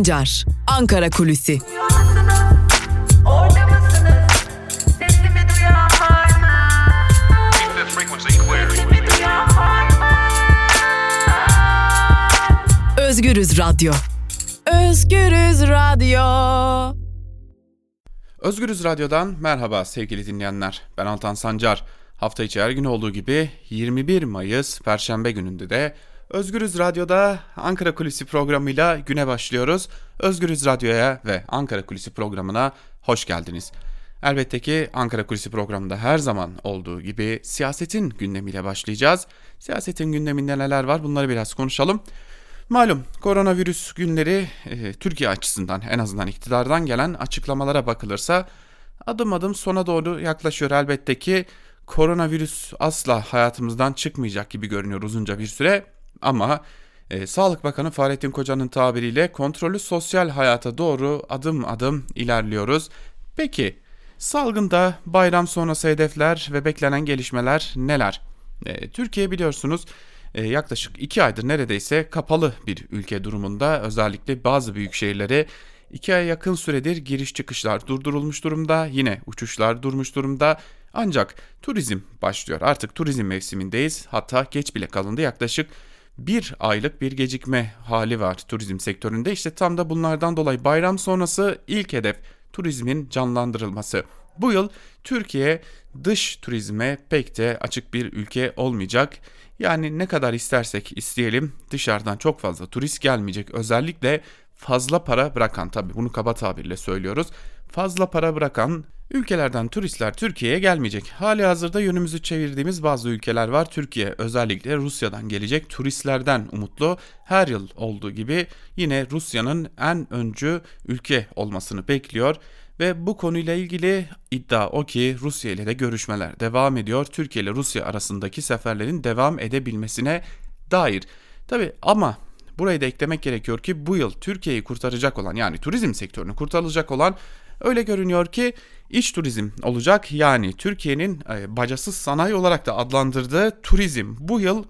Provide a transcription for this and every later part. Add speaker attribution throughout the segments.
Speaker 1: Sancar, Ankara Kulüsi. Özgürüz Radyo. Özgürüz Radyo.
Speaker 2: Özgürüz Radyo'dan merhaba sevgili dinleyenler. Ben Altan Sancar. Hafta içi her gün olduğu gibi 21 Mayıs Perşembe gününde de Özgürüz Radyo'da Ankara Kulisi programıyla güne başlıyoruz. Özgürüz Radyo'ya ve Ankara Kulisi programına hoş geldiniz. Elbette ki Ankara Kulisi programında her zaman olduğu gibi siyasetin gündemiyle başlayacağız. Siyasetin gündeminde neler var bunları biraz konuşalım. Malum koronavirüs günleri e, Türkiye açısından en azından iktidardan gelen açıklamalara bakılırsa adım adım sona doğru yaklaşıyor elbette ki koronavirüs asla hayatımızdan çıkmayacak gibi görünüyor uzunca bir süre ama e, Sağlık Bakanı Fahrettin Koca'nın tabiriyle kontrollü sosyal hayata doğru adım adım ilerliyoruz. Peki salgında bayram sonrası hedefler ve beklenen gelişmeler neler? E, Türkiye biliyorsunuz e, yaklaşık 2 aydır neredeyse kapalı bir ülke durumunda. Özellikle bazı büyük şehirlere 2 aya yakın süredir giriş çıkışlar durdurulmuş durumda. Yine uçuşlar durmuş durumda. Ancak turizm başlıyor. Artık turizm mevsimindeyiz. Hatta geç bile kalındı. Yaklaşık bir aylık bir gecikme hali var turizm sektöründe işte tam da bunlardan dolayı bayram sonrası ilk hedef turizmin canlandırılması. Bu yıl Türkiye dış turizme pek de açık bir ülke olmayacak. Yani ne kadar istersek isteyelim dışarıdan çok fazla turist gelmeyecek. Özellikle fazla para bırakan tabii bunu kaba tabirle söylüyoruz. Fazla para bırakan ülkelerden turistler Türkiye'ye gelmeyecek. Hali hazırda yönümüzü çevirdiğimiz bazı ülkeler var. Türkiye özellikle Rusya'dan gelecek turistlerden umutlu. Her yıl olduğu gibi yine Rusya'nın en öncü ülke olmasını bekliyor. Ve bu konuyla ilgili iddia o ki Rusya ile de görüşmeler devam ediyor. Türkiye ile Rusya arasındaki seferlerin devam edebilmesine dair. Tabi ama burayı da eklemek gerekiyor ki bu yıl Türkiye'yi kurtaracak olan yani turizm sektörünü kurtaracak olan öyle görünüyor ki iç turizm olacak. Yani Türkiye'nin e, bacasız sanayi olarak da adlandırdığı turizm bu yıl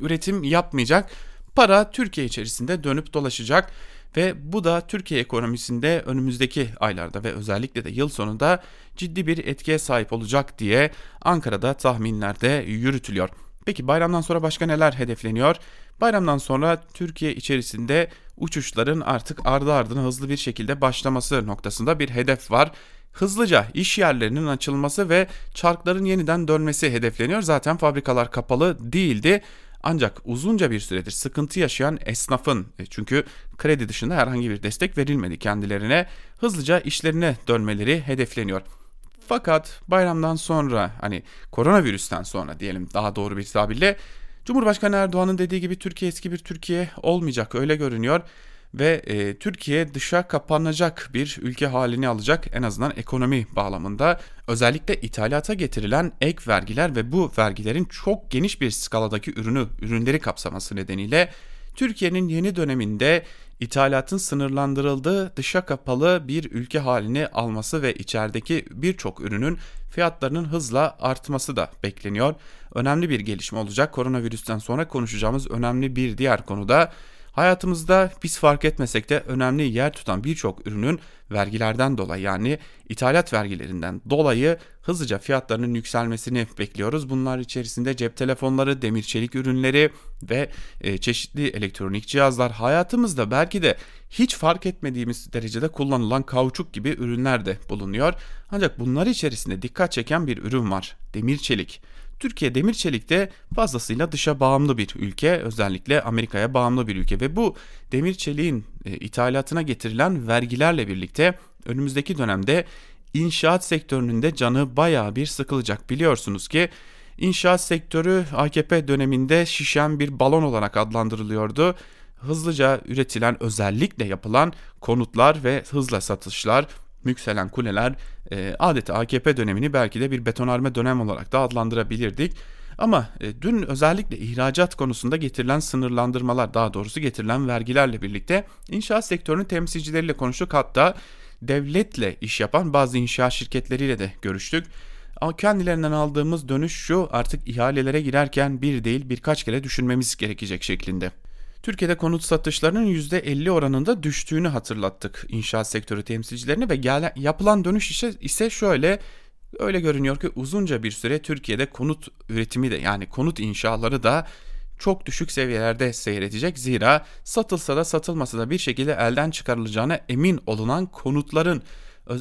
Speaker 2: üretim yapmayacak. Para Türkiye içerisinde dönüp dolaşacak ve bu da Türkiye ekonomisinde önümüzdeki aylarda ve özellikle de yıl sonunda ciddi bir etkiye sahip olacak diye Ankara'da tahminlerde yürütülüyor. Peki bayramdan sonra başka neler hedefleniyor? Bayramdan sonra Türkiye içerisinde uçuşların artık ardı ardına hızlı bir şekilde başlaması noktasında bir hedef var. Hızlıca iş yerlerinin açılması ve çarkların yeniden dönmesi hedefleniyor. Zaten fabrikalar kapalı değildi. Ancak uzunca bir süredir sıkıntı yaşayan esnafın e, çünkü kredi dışında herhangi bir destek verilmedi kendilerine hızlıca işlerine dönmeleri hedefleniyor. Fakat bayramdan sonra hani koronavirüsten sonra diyelim daha doğru bir tabirle Cumhurbaşkanı Erdoğan'ın dediği gibi Türkiye eski bir Türkiye olmayacak öyle görünüyor ve e, Türkiye dışa kapanacak bir ülke halini alacak en azından ekonomi bağlamında. Özellikle ithalata getirilen ek vergiler ve bu vergilerin çok geniş bir skaladaki ürünü, ürünleri kapsaması nedeniyle Türkiye'nin yeni döneminde ithalatın sınırlandırıldığı dışa kapalı bir ülke halini alması ve içerideki birçok ürünün fiyatlarının hızla artması da bekleniyor. Önemli bir gelişme olacak. Koronavirüsten sonra konuşacağımız önemli bir diğer konuda Hayatımızda biz fark etmesek de önemli yer tutan birçok ürünün vergilerden dolayı yani ithalat vergilerinden dolayı hızlıca fiyatlarının yükselmesini bekliyoruz. Bunlar içerisinde cep telefonları, demir çelik ürünleri ve e, çeşitli elektronik cihazlar hayatımızda belki de hiç fark etmediğimiz derecede kullanılan kauçuk gibi ürünler de bulunuyor. Ancak bunlar içerisinde dikkat çeken bir ürün var. Demir çelik. Türkiye demir çelikte fazlasıyla dışa bağımlı bir ülke özellikle Amerika'ya bağımlı bir ülke ve bu demir çeliğin e, ithalatına getirilen vergilerle birlikte önümüzdeki dönemde inşaat sektörünün de canı baya bir sıkılacak. Biliyorsunuz ki inşaat sektörü AKP döneminde şişen bir balon olarak adlandırılıyordu. Hızlıca üretilen özellikle yapılan konutlar ve hızla satışlar yükselen kuleler e, adeta AKP dönemini belki de bir betonarme dönem olarak da adlandırabilirdik. Ama e, dün özellikle ihracat konusunda getirilen sınırlandırmalar daha doğrusu getirilen vergilerle birlikte inşaat sektörünün temsilcileriyle konuştuk. Hatta devletle iş yapan bazı inşaat şirketleriyle de görüştük. Kendilerinden aldığımız dönüş şu artık ihalelere girerken bir değil birkaç kere düşünmemiz gerekecek şeklinde. Türkiye'de konut satışlarının %50 oranında düştüğünü hatırlattık inşaat sektörü temsilcilerine ve gelen, yapılan dönüş ise, ise şöyle öyle görünüyor ki uzunca bir süre Türkiye'de konut üretimi de yani konut inşaları da çok düşük seviyelerde seyredecek. Zira satılsa da satılmasa da bir şekilde elden çıkarılacağına emin olunan konutların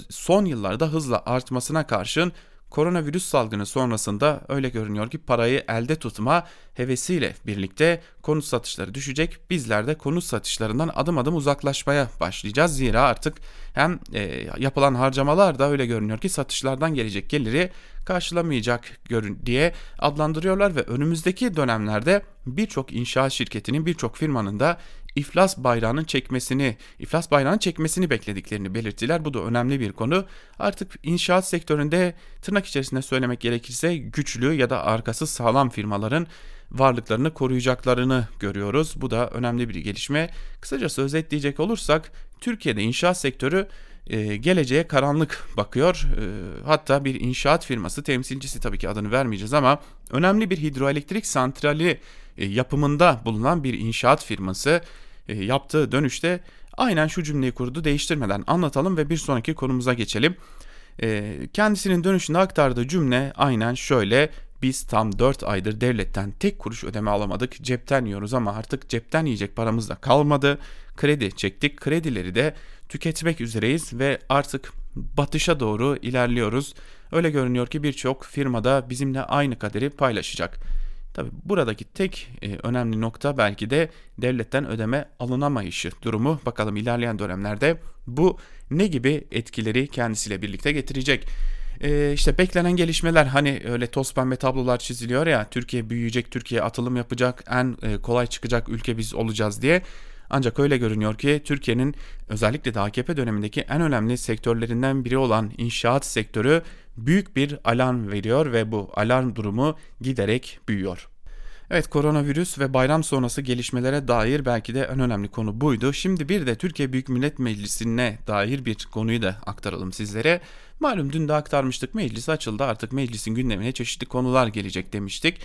Speaker 2: son yıllarda hızla artmasına karşın Koronavirüs salgını sonrasında öyle görünüyor ki parayı elde tutma hevesiyle birlikte konut satışları düşecek. Bizler de konut satışlarından adım adım uzaklaşmaya başlayacağız. Zira artık hem e, yapılan harcamalar da öyle görünüyor ki satışlardan gelecek geliri karşılamayacak görün diye adlandırıyorlar ve önümüzdeki dönemlerde birçok inşaat şirketinin birçok firmanın da iflas bayrağının çekmesini, iflas bayrağının çekmesini beklediklerini belirttiler. Bu da önemli bir konu. Artık inşaat sektöründe tırnak içerisinde söylemek gerekirse güçlü ya da arkası sağlam firmaların varlıklarını koruyacaklarını görüyoruz. Bu da önemli bir gelişme. Kısacası özetleyecek olursak Türkiye'de inşaat sektörü e, geleceğe karanlık bakıyor. E, hatta bir inşaat firması temsilcisi tabii ki adını vermeyeceğiz ama önemli bir hidroelektrik santrali e, yapımında bulunan bir inşaat firması yaptığı dönüşte aynen şu cümleyi kurdu değiştirmeden anlatalım ve bir sonraki konumuza geçelim. E, kendisinin dönüşünde aktardığı cümle aynen şöyle biz tam 4 aydır devletten tek kuruş ödeme alamadık. Cepten yiyoruz ama artık cepten yiyecek paramız da kalmadı. Kredi çektik. Kredileri de tüketmek üzereyiz ve artık batışa doğru ilerliyoruz. Öyle görünüyor ki birçok firmada bizimle aynı kaderi paylaşacak. Tabi buradaki tek e, önemli nokta belki de devletten ödeme alınamayışı durumu. Bakalım ilerleyen dönemlerde bu ne gibi etkileri kendisiyle birlikte getirecek. E, işte beklenen gelişmeler hani öyle toz pembe tablolar çiziliyor ya Türkiye büyüyecek, Türkiye atılım yapacak, en e, kolay çıkacak ülke biz olacağız diye. Ancak öyle görünüyor ki Türkiye'nin özellikle de AKP dönemindeki en önemli sektörlerinden biri olan inşaat sektörü büyük bir alarm veriyor ve bu alarm durumu giderek büyüyor. Evet koronavirüs ve bayram sonrası gelişmelere dair belki de en önemli konu buydu. Şimdi bir de Türkiye Büyük Millet Meclisi'ne dair bir konuyu da aktaralım sizlere. Malum dün de aktarmıştık meclis açıldı artık meclisin gündemine çeşitli konular gelecek demiştik.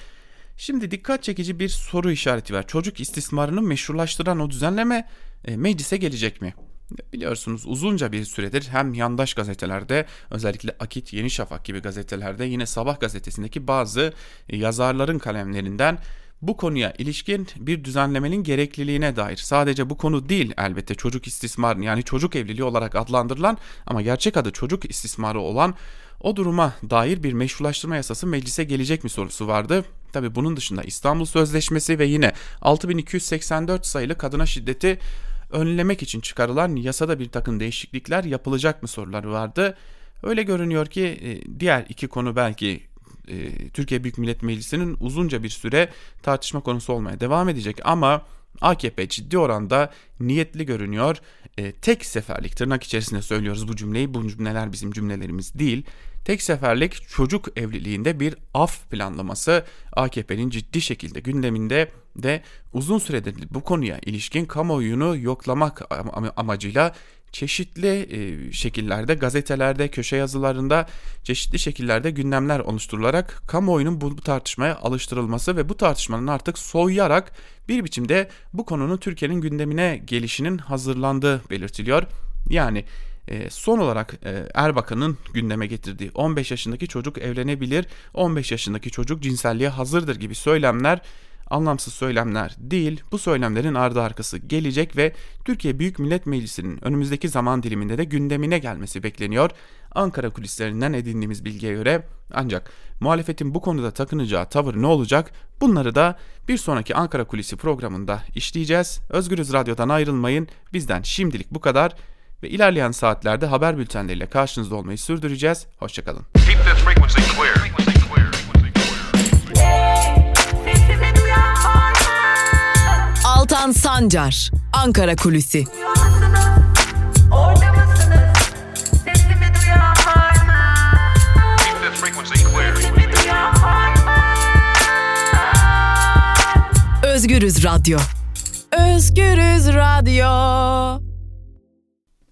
Speaker 2: Şimdi dikkat çekici bir soru işareti var. Çocuk istismarını meşrulaştıran o düzenleme e, meclise gelecek mi? Biliyorsunuz uzunca bir süredir hem yandaş gazetelerde özellikle Akit, Yeni Şafak gibi gazetelerde yine Sabah gazetesindeki bazı yazarların kalemlerinden bu konuya ilişkin bir düzenlemenin gerekliliğine dair sadece bu konu değil elbette çocuk istismarı yani çocuk evliliği olarak adlandırılan ama gerçek adı çocuk istismarı olan o duruma dair bir meşrulaştırma yasası meclise gelecek mi sorusu vardı. Tabi bunun dışında İstanbul Sözleşmesi ve yine 6284 sayılı kadına şiddeti önlemek için çıkarılan yasada bir takım değişiklikler yapılacak mı soruları vardı. Öyle görünüyor ki e, diğer iki konu belki e, Türkiye Büyük Millet Meclisi'nin uzunca bir süre tartışma konusu olmaya devam edecek ama AKP ciddi oranda niyetli görünüyor. E, tek seferlik tırnak içerisinde söylüyoruz bu cümleyi. Bu cümleler bizim cümlelerimiz değil. Tek seferlik çocuk evliliğinde bir af planlaması AKP'nin ciddi şekilde gündeminde de uzun süredir bu konuya ilişkin kamuoyunu yoklamak amacıyla çeşitli e, şekillerde gazetelerde, köşe yazılarında çeşitli şekillerde gündemler oluşturularak kamuoyunun bu tartışmaya alıştırılması ve bu tartışmanın artık soğuyarak bir biçimde bu konunun Türkiye'nin gündemine gelişinin hazırlandığı belirtiliyor. Yani e, son olarak e, Erbakan'ın gündeme getirdiği 15 yaşındaki çocuk evlenebilir, 15 yaşındaki çocuk cinselliğe hazırdır gibi söylemler anlamsız söylemler değil, bu söylemlerin ardı arkası gelecek ve Türkiye Büyük Millet Meclisi'nin önümüzdeki zaman diliminde de gündemine gelmesi bekleniyor. Ankara kulislerinden edindiğimiz bilgiye göre ancak muhalefetin bu konuda takınacağı tavır ne olacak? Bunları da bir sonraki Ankara Kulisi programında işleyeceğiz. Özgürüz Radyo'dan ayrılmayın. Bizden şimdilik bu kadar ve ilerleyen saatlerde haber bültenleriyle karşınızda olmayı sürdüreceğiz. Hoşçakalın.
Speaker 1: Altan Sancar, Ankara Kulüsi. Özgürüz Radyo. Özgürüz Radyo.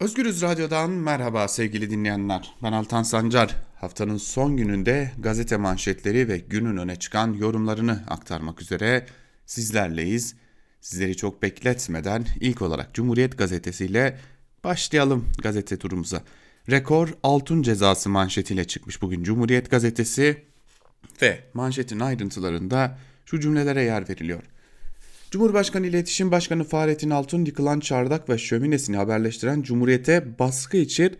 Speaker 2: Özgürüz Radyo'dan merhaba sevgili dinleyenler. Ben Altan Sancar. Haftanın son gününde gazete manşetleri ve günün öne çıkan yorumlarını aktarmak üzere sizlerleyiz. Sizleri çok bekletmeden ilk olarak Cumhuriyet Gazetesi ile başlayalım gazete turumuza. Rekor altın cezası manşetiyle çıkmış bugün Cumhuriyet Gazetesi ve manşetin ayrıntılarında şu cümlelere yer veriliyor. Cumhurbaşkanı İletişim Başkanı Fahrettin Altun yıkılan çardak ve şöminesini haberleştiren Cumhuriyet'e baskı için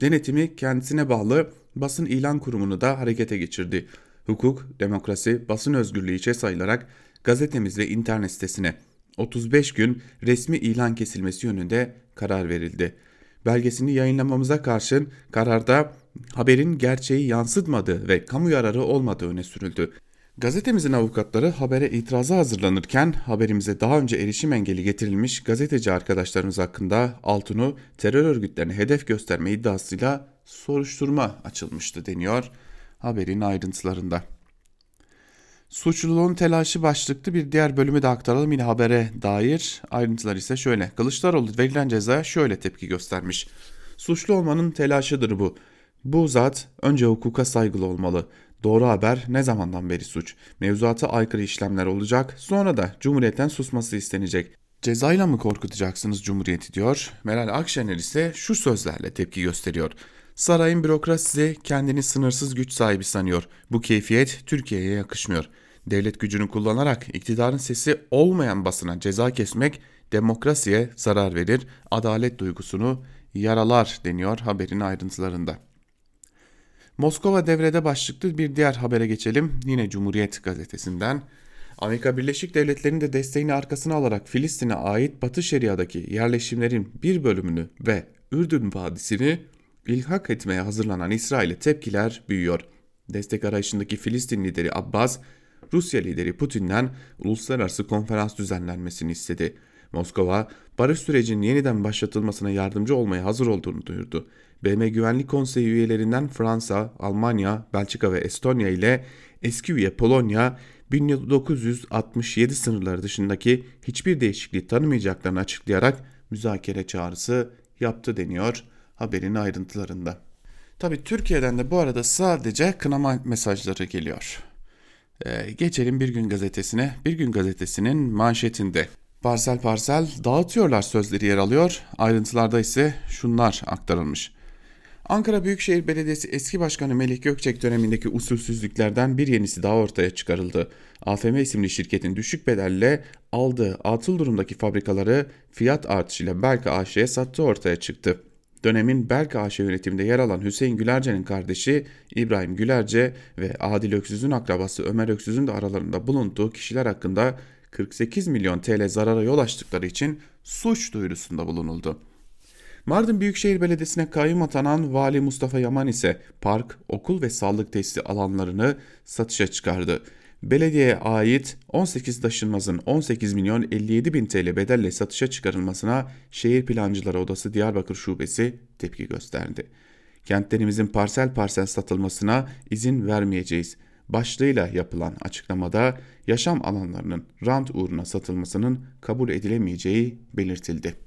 Speaker 2: denetimi kendisine bağlı basın ilan kurumunu da harekete geçirdi. Hukuk, demokrasi, basın özgürlüğü içe sayılarak gazetemiz ve internet sitesine 35 gün resmi ilan kesilmesi yönünde karar verildi. Belgesini yayınlamamıza karşın kararda haberin gerçeği yansıtmadığı ve kamu yararı olmadığı öne sürüldü. Gazetemizin avukatları habere itirazı hazırlanırken haberimize daha önce erişim engeli getirilmiş gazeteci arkadaşlarımız hakkında Altun'u terör örgütlerine hedef gösterme iddiasıyla soruşturma açılmıştı deniyor haberin ayrıntılarında. Suçluluğun telaşı başlıklı bir diğer bölümü de aktaralım yine habere dair ayrıntılar ise şöyle. Kılıçdaroğlu verilen cezaya şöyle tepki göstermiş. Suçlu olmanın telaşıdır bu. Bu zat önce hukuka saygılı olmalı. Doğru haber ne zamandan beri suç. Mevzuata aykırı işlemler olacak sonra da Cumhuriyet'ten susması istenecek. Cezayla mı korkutacaksınız Cumhuriyeti diyor. Meral Akşener ise şu sözlerle tepki gösteriyor. Sarayın bürokrasisi kendini sınırsız güç sahibi sanıyor. Bu keyfiyet Türkiye'ye yakışmıyor. Devlet gücünü kullanarak iktidarın sesi olmayan basına ceza kesmek demokrasiye zarar verir, adalet duygusunu yaralar deniyor haberin ayrıntılarında. Moskova devrede başlıklı bir diğer habere geçelim. Yine Cumhuriyet gazetesinden. Amerika Birleşik Devletleri'nin de desteğini arkasına alarak Filistin'e ait Batı Şeria'daki yerleşimlerin bir bölümünü ve Ürdün Vadisi'ni ilhak etmeye hazırlanan İsrail'e tepkiler büyüyor. Destek arayışındaki Filistin lideri Abbas, Rusya lideri Putin'den uluslararası konferans düzenlenmesini istedi. Moskova, barış sürecinin yeniden başlatılmasına yardımcı olmaya hazır olduğunu duyurdu. BM Güvenlik Konseyi üyelerinden Fransa, Almanya, Belçika ve Estonya ile eski üye Polonya 1967 sınırları dışındaki hiçbir değişikliği tanımayacaklarını açıklayarak müzakere çağrısı yaptı deniyor haberin ayrıntılarında. Tabi Türkiye'den de bu arada sadece kınama mesajları geliyor. Ee, geçelim Bir Gün Gazetesi'ne. Bir Gün Gazetesi'nin manşetinde parsel parsel dağıtıyorlar sözleri yer alıyor. Ayrıntılarda ise şunlar aktarılmış. Ankara Büyükşehir Belediyesi eski başkanı Melih Gökçek dönemindeki usulsüzlüklerden bir yenisi daha ortaya çıkarıldı. AFM isimli şirketin düşük bedelle aldığı atıl durumdaki fabrikaları fiyat artışıyla Belka AŞ'ye sattığı ortaya çıktı. Dönemin Belka AŞ yönetiminde yer alan Hüseyin Gülerce'nin kardeşi İbrahim Gülerce ve Adil Öksüz'ün akrabası Ömer Öksüz'ün de aralarında bulunduğu kişiler hakkında 48 milyon TL zarara yol açtıkları için suç duyurusunda bulunuldu. Mardin Büyükşehir Belediyesi'ne kayyum atanan Vali Mustafa Yaman ise park, okul ve sağlık tesisi alanlarını satışa çıkardı. Belediyeye ait 18 taşınmazın 18 milyon 57 bin TL bedelle satışa çıkarılmasına Şehir Plancıları Odası Diyarbakır Şubesi tepki gösterdi. Kentlerimizin parsel parsel satılmasına izin vermeyeceğiz. Başlığıyla yapılan açıklamada yaşam alanlarının rant uğruna satılmasının kabul edilemeyeceği belirtildi.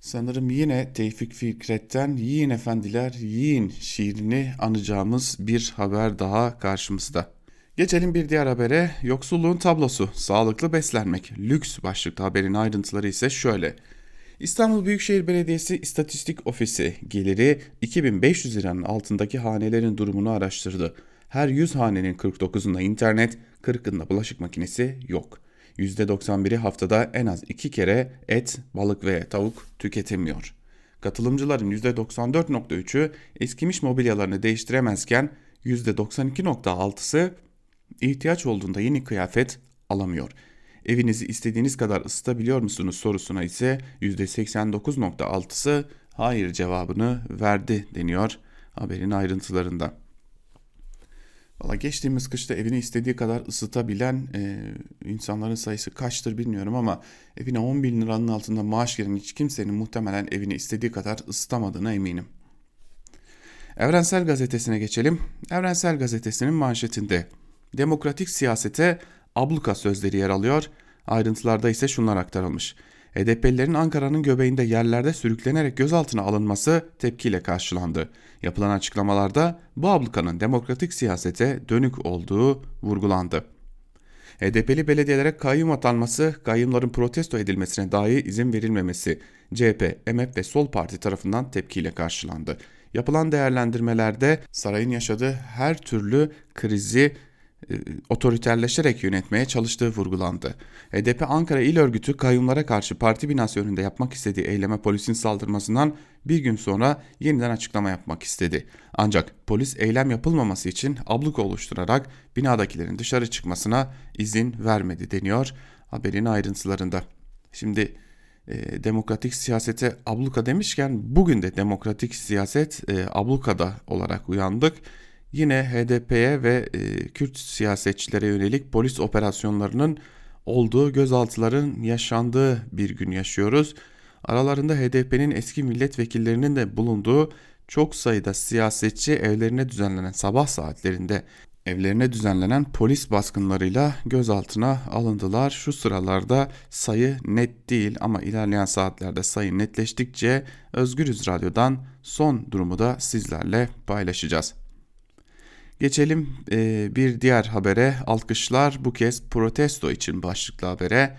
Speaker 2: Sanırım yine Tevfik Fikret'ten Yiyin Efendiler Yiyin şiirini anacağımız bir haber daha karşımızda. Geçelim bir diğer habere. Yoksulluğun tablosu, sağlıklı beslenmek, lüks başlıklı haberin ayrıntıları ise şöyle. İstanbul Büyükşehir Belediyesi İstatistik Ofisi geliri 2500 liranın altındaki hanelerin durumunu araştırdı. Her 100 hanenin 49'unda internet, 40'ında bulaşık makinesi yok. %91'i haftada en az 2 kere et, balık ve tavuk tüketemiyor. Katılımcıların %94.3'ü eskimiş mobilyalarını değiştiremezken %92.6'sı ihtiyaç olduğunda yeni kıyafet alamıyor. Evinizi istediğiniz kadar ısıtabiliyor musunuz sorusuna ise %89.6'sı hayır cevabını verdi deniyor haberin ayrıntılarında. Valla geçtiğimiz kışta evini istediği kadar ısıtabilen e, insanların sayısı kaçtır bilmiyorum ama evine 10 bin liranın altında maaş gelen hiç kimsenin muhtemelen evini istediği kadar ısıtamadığına eminim. Evrensel Gazetesi'ne geçelim. Evrensel Gazetesi'nin manşetinde demokratik siyasete abluka sözleri yer alıyor. Ayrıntılarda ise şunlar aktarılmış. HDP'lilerin Ankara'nın göbeğinde yerlerde sürüklenerek gözaltına alınması tepkiyle karşılandı. Yapılan açıklamalarda bu ablukanın demokratik siyasete dönük olduğu vurgulandı. HDP'li belediyelere kayyum atanması, kayyumların protesto edilmesine dahi izin verilmemesi CHP, MHP ve Sol Parti tarafından tepkiyle karşılandı. Yapılan değerlendirmelerde sarayın yaşadığı her türlü krizi otoriterleşerek yönetmeye çalıştığı vurgulandı. HDP Ankara İl Örgütü kayyumlara karşı parti binası önünde yapmak istediği eyleme polisin saldırmasından bir gün sonra yeniden açıklama yapmak istedi. Ancak polis eylem yapılmaması için abluk oluşturarak binadakilerin dışarı çıkmasına izin vermedi deniyor haberin ayrıntılarında. Şimdi e, demokratik siyasete abluka demişken bugün de demokratik siyaset e, ablukada olarak uyandık. Yine HDP'ye ve e, Kürt siyasetçilere yönelik polis operasyonlarının olduğu gözaltıların yaşandığı bir gün yaşıyoruz. Aralarında HDP'nin eski milletvekillerinin de bulunduğu çok sayıda siyasetçi evlerine düzenlenen sabah saatlerinde evlerine düzenlenen polis baskınlarıyla gözaltına alındılar. Şu sıralarda sayı net değil ama ilerleyen saatlerde sayı netleştikçe Özgürüz Radyo'dan son durumu da sizlerle paylaşacağız. Geçelim e, bir diğer habere. Alkışlar bu kez protesto için başlıklı habere.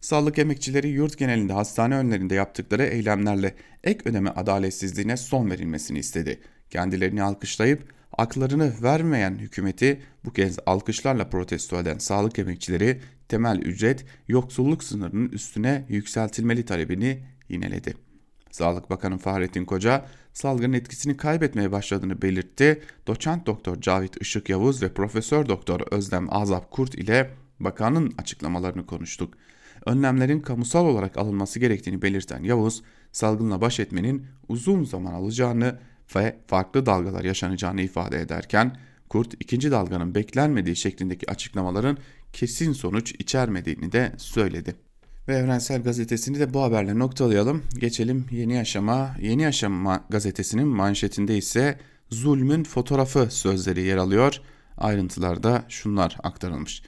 Speaker 2: Sağlık emekçileri yurt genelinde hastane önlerinde yaptıkları eylemlerle ek ödeme adaletsizliğine son verilmesini istedi. Kendilerini alkışlayıp aklarını vermeyen hükümeti bu kez alkışlarla protesto eden sağlık emekçileri temel ücret yoksulluk sınırının üstüne yükseltilmeli talebini yineledi. Sağlık Bakanı Fahrettin Koca salgının etkisini kaybetmeye başladığını belirtti. Doçent Doktor Cavit Işık Yavuz ve Profesör Doktor Özlem Azap Kurt ile bakanın açıklamalarını konuştuk. Önlemlerin kamusal olarak alınması gerektiğini belirten Yavuz, salgınla baş etmenin uzun zaman alacağını ve farklı dalgalar yaşanacağını ifade ederken, Kurt ikinci dalganın beklenmediği şeklindeki açıklamaların kesin sonuç içermediğini de söyledi. Ve Evrensel Gazetesi'ni de bu haberle noktalayalım. Geçelim Yeni Yaşama. Yeni Yaşama gazetesinin manşetinde ise zulmün fotoğrafı sözleri yer alıyor. Ayrıntılarda şunlar aktarılmış.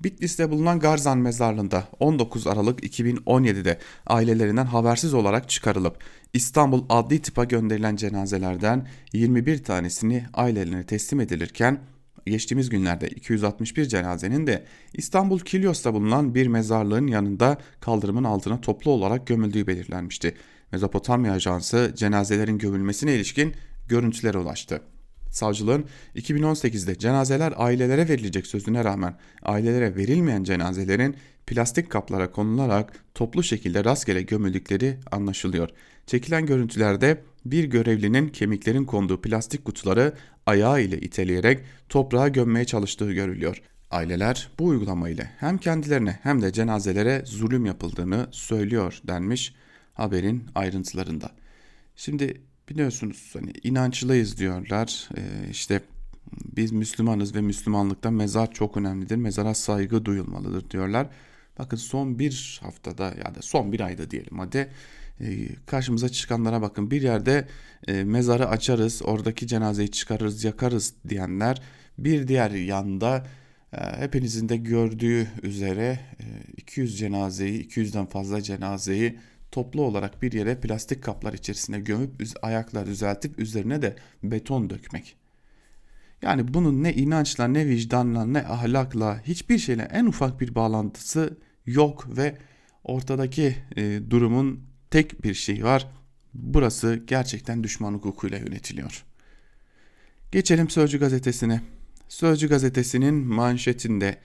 Speaker 2: Bitlis'te bulunan Garzan mezarlığında 19 Aralık 2017'de ailelerinden habersiz olarak çıkarılıp İstanbul Adli Tıp'a gönderilen cenazelerden 21 tanesini ailelerine teslim edilirken geçtiğimiz günlerde 261 cenazenin de İstanbul Kilyos'ta bulunan bir mezarlığın yanında kaldırımın altına toplu olarak gömüldüğü belirlenmişti. Mezopotamya Ajansı cenazelerin gömülmesine ilişkin görüntülere ulaştı. Savcılığın 2018'de cenazeler ailelere verilecek sözüne rağmen ailelere verilmeyen cenazelerin plastik kaplara konularak toplu şekilde rastgele gömüldükleri anlaşılıyor. Çekilen görüntülerde bir görevlinin kemiklerin konduğu plastik kutuları ayağı ile iteleyerek toprağa gömmeye çalıştığı görülüyor. Aileler bu uygulama ile hem kendilerine hem de cenazelere zulüm yapıldığını söylüyor denmiş haberin ayrıntılarında. Şimdi biliyorsunuz hani inançlıyız diyorlar. Ee, işte biz Müslümanız ve Müslümanlıkta mezar çok önemlidir. Mezara saygı duyulmalıdır diyorlar. Bakın son bir haftada ya da son bir ayda diyelim hadi karşımıza çıkanlara bakın bir yerde e, mezarı açarız oradaki cenazeyi çıkarırız yakarız diyenler bir diğer yanda e, hepinizin de gördüğü üzere 200 cenazeyi 200'den fazla cenazeyi toplu olarak bir yere plastik kaplar içerisine gömüp ayaklar düzeltip üzerine de beton dökmek. Yani bunun ne inançla ne vicdanla ne ahlakla hiçbir şeyle en ufak bir bağlantısı yok ve ortadaki e, durumun tek bir şeyi var. Burası gerçekten düşman hukukuyla yönetiliyor. Geçelim Sözcü gazetesine. Sözcü gazetesinin manşetinde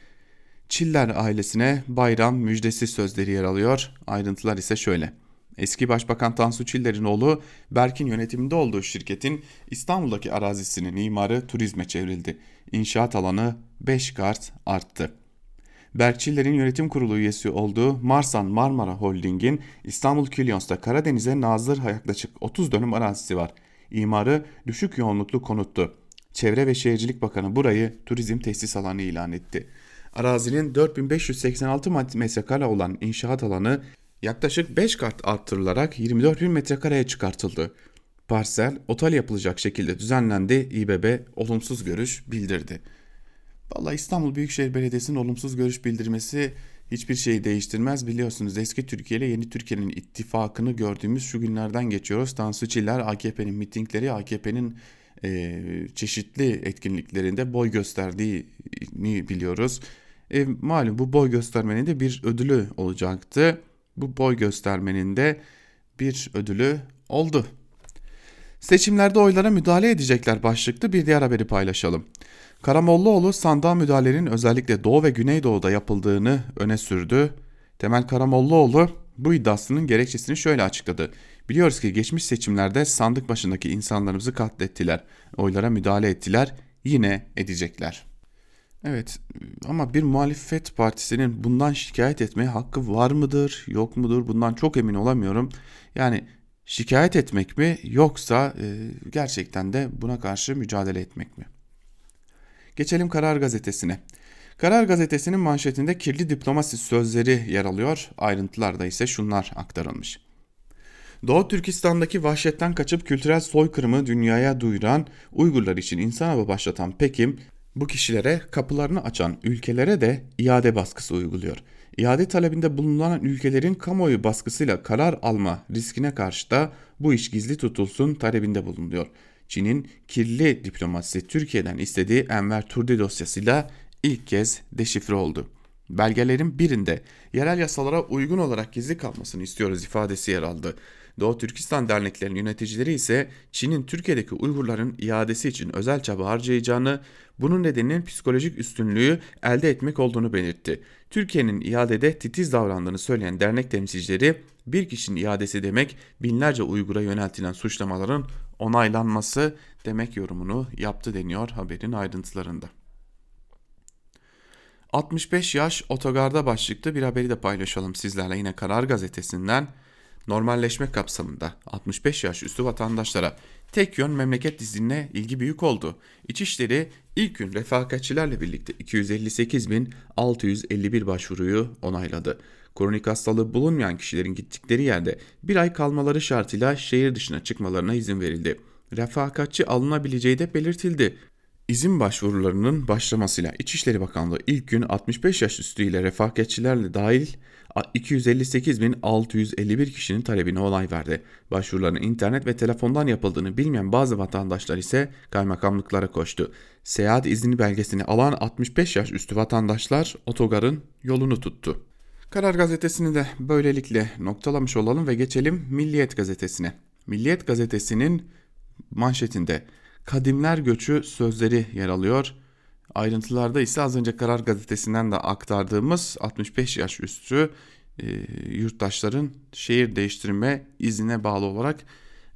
Speaker 2: Çiller ailesine bayram müjdesi sözleri yer alıyor. Ayrıntılar ise şöyle. Eski Başbakan Tansu Çiller'in oğlu Berk'in yönetiminde olduğu şirketin İstanbul'daki arazisinin imarı turizme çevrildi. İnşaat alanı 5 kart arttı. Berkçilerin yönetim kurulu üyesi olduğu Marsan Marmara Holding'in İstanbul Kilyos'ta Karadeniz'e nazır yaklaşık 30 dönüm arazisi var. İmarı düşük yoğunluklu konuttu. Çevre ve Şehircilik Bakanı burayı turizm tesis alanı ilan etti. Arazinin 4586 metrekare olan inşaat alanı yaklaşık 5 kat arttırılarak 24 bin metrekareye çıkartıldı. Parsel otel yapılacak şekilde düzenlendi. İBB olumsuz görüş bildirdi. Vallahi İstanbul Büyükşehir Belediyesi'nin olumsuz görüş bildirmesi hiçbir şeyi değiştirmez. Biliyorsunuz eski Türkiye ile yeni Türkiye'nin ittifakını gördüğümüz şu günlerden geçiyoruz. Tansu Çiller AKP'nin mitingleri, AKP'nin e, çeşitli etkinliklerinde boy gösterdiğini biliyoruz. E, malum bu boy göstermenin de bir ödülü olacaktı. Bu boy göstermenin de bir ödülü oldu. Seçimlerde oylara müdahale edecekler başlıklı bir diğer haberi paylaşalım. Karamollaoğlu sandığa müdahalenin özellikle Doğu ve Güneydoğu'da yapıldığını öne sürdü. Temel Karamollaoğlu bu iddiasının gerekçesini şöyle açıkladı. Biliyoruz ki geçmiş seçimlerde sandık başındaki insanlarımızı katlettiler. Oylara müdahale ettiler. Yine edecekler. Evet ama bir muhalefet partisinin bundan şikayet etmeye hakkı var mıdır yok mudur bundan çok emin olamıyorum. Yani şikayet etmek mi yoksa e, gerçekten de buna karşı mücadele etmek mi? Geçelim Karar Gazetesi'ne. Karar Gazetesi'nin manşetinde kirli diplomasi sözleri yer alıyor. Ayrıntılarda ise şunlar aktarılmış. Doğu Türkistan'daki vahşetten kaçıp kültürel soykırımı dünyaya duyuran Uygurlar için insan başlatan Pekim, bu kişilere kapılarını açan ülkelere de iade baskısı uyguluyor. İade talebinde bulunan ülkelerin kamuoyu baskısıyla karar alma riskine karşı da bu iş gizli tutulsun talebinde bulunuyor. Çin'in kirli diplomasisi Türkiye'den istediği Enver Turdi dosyasıyla ilk kez deşifre oldu. Belgelerin birinde yerel yasalara uygun olarak gizli kalmasını istiyoruz ifadesi yer aldı. Doğu Türkistan derneklerinin yöneticileri ise Çin'in Türkiye'deki Uygurların iadesi için özel çaba harcayacağını, bunun nedeninin psikolojik üstünlüğü elde etmek olduğunu belirtti. Türkiye'nin iadede titiz davrandığını söyleyen dernek temsilcileri bir kişinin iadesi demek binlerce Uygur'a yöneltilen suçlamaların onaylanması demek yorumunu yaptı deniyor haberin ayrıntılarında. 65 yaş otogarda başlıklı bir haberi de paylaşalım sizlerle yine Karar Gazetesi'nden. Normalleşme kapsamında 65 yaş üstü vatandaşlara tek yön memleket dizinine ilgi büyük oldu. İçişleri ilk gün refakatçilerle birlikte 258.651 başvuruyu onayladı. Kronik hastalığı bulunmayan kişilerin gittikleri yerde bir ay kalmaları şartıyla şehir dışına çıkmalarına izin verildi. Refakatçi alınabileceği de belirtildi. İzin başvurularının başlamasıyla İçişleri Bakanlığı ilk gün 65 yaş üstü ile refakatçilerle dahil 258.651 kişinin talebine onay verdi. Başvuruların internet ve telefondan yapıldığını bilmeyen bazı vatandaşlar ise kaymakamlıklara koştu. Seyahat izni belgesini alan 65 yaş üstü vatandaşlar otogarın yolunu tuttu. Karar gazetesini de böylelikle noktalamış olalım ve geçelim Milliyet gazetesine. Milliyet gazetesinin manşetinde kadimler göçü sözleri yer alıyor. Ayrıntılarda ise az önce Karar Gazetesi'nden de aktardığımız 65 yaş üstü e, yurttaşların şehir değiştirme iznine bağlı olarak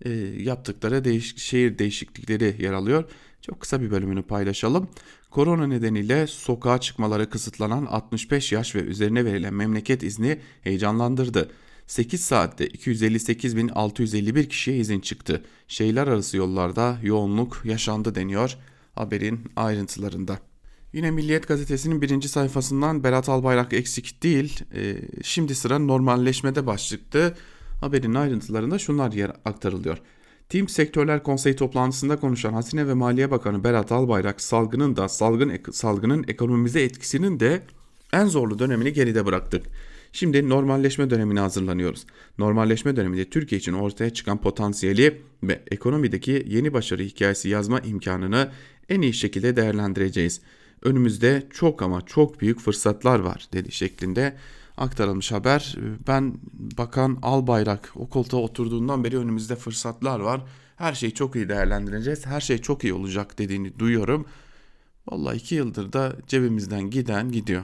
Speaker 2: e, yaptıkları değiş şehir değişiklikleri yer alıyor. Çok kısa bir bölümünü paylaşalım. Korona nedeniyle sokağa çıkmaları kısıtlanan 65 yaş ve üzerine verilen memleket izni heyecanlandırdı. 8 saatte 258.651 kişiye izin çıktı. Şehirler arası yollarda yoğunluk yaşandı deniyor haberin ayrıntılarında. Yine Milliyet gazetesinin birinci sayfasından Berat Albayrak eksik değil. E, şimdi sıra normalleşmede başlıklı haberin ayrıntılarında şunlar yer aktarılıyor. Team Sektörler Konseyi toplantısında konuşan Hazine ve Maliye Bakanı Berat Albayrak salgının da salgın salgının ekonomimize etkisinin de en zorlu dönemini geride bıraktık. Şimdi normalleşme dönemine hazırlanıyoruz. Normalleşme döneminde Türkiye için ortaya çıkan potansiyeli ve ekonomideki yeni başarı hikayesi yazma imkanını en iyi şekilde değerlendireceğiz. Önümüzde çok ama çok büyük fırsatlar var dedi şeklinde aktarılmış haber. Ben Bakan Albayrak o koltuğa oturduğundan beri önümüzde fırsatlar var. Her şeyi çok iyi değerlendireceğiz. Her şey çok iyi olacak dediğini duyuyorum. Vallahi iki yıldır da cebimizden giden gidiyor.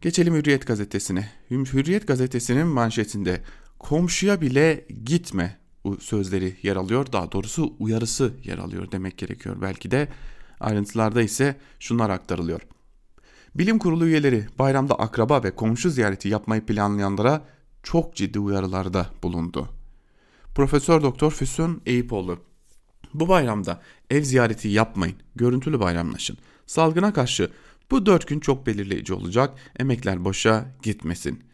Speaker 2: Geçelim Hürriyet gazetesine. Hürriyet gazetesinin manşetinde komşuya bile gitme sözleri yer alıyor. Daha doğrusu uyarısı yer alıyor demek gerekiyor belki de. Ayrıntılarda ise şunlar aktarılıyor. Bilim kurulu üyeleri bayramda akraba ve komşu ziyareti yapmayı planlayanlara çok ciddi uyarılarda bulundu. Profesör Doktor Füsun Eyüpoğlu bu bayramda ev ziyareti yapmayın, görüntülü bayramlaşın. Salgına karşı bu dört gün çok belirleyici olacak, emekler boşa gitmesin.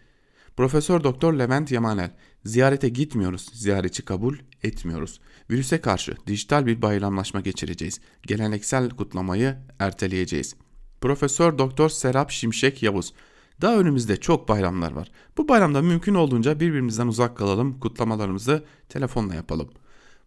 Speaker 2: Profesör Doktor Levent Yamanel, ziyarete gitmiyoruz, ziyaretçi kabul etmiyoruz. Virüse karşı dijital bir bayramlaşma geçireceğiz. Geleneksel kutlamayı erteleyeceğiz. Profesör Doktor Serap Şimşek Yavuz, daha önümüzde çok bayramlar var. Bu bayramda mümkün olduğunca birbirimizden uzak kalalım, kutlamalarımızı telefonla yapalım.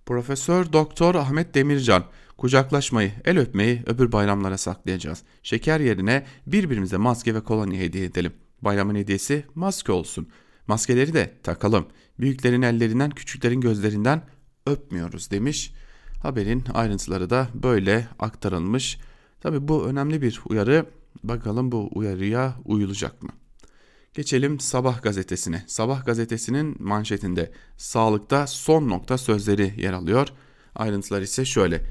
Speaker 2: Profesör Doktor Ahmet Demircan kucaklaşmayı, el öpmeyi öbür bayramlara saklayacağız. Şeker yerine birbirimize maske ve kolonya hediye edelim. Bayramın hediyesi maske olsun. Maskeleri de takalım. Büyüklerin ellerinden, küçüklerin gözlerinden öpmüyoruz demiş. Haberin ayrıntıları da böyle aktarılmış. Tabi bu önemli bir uyarı. Bakalım bu uyarıya uyulacak mı? Geçelim Sabah gazetesine. Sabah gazetesinin manşetinde sağlıkta son nokta sözleri yer alıyor. Ayrıntılar ise şöyle.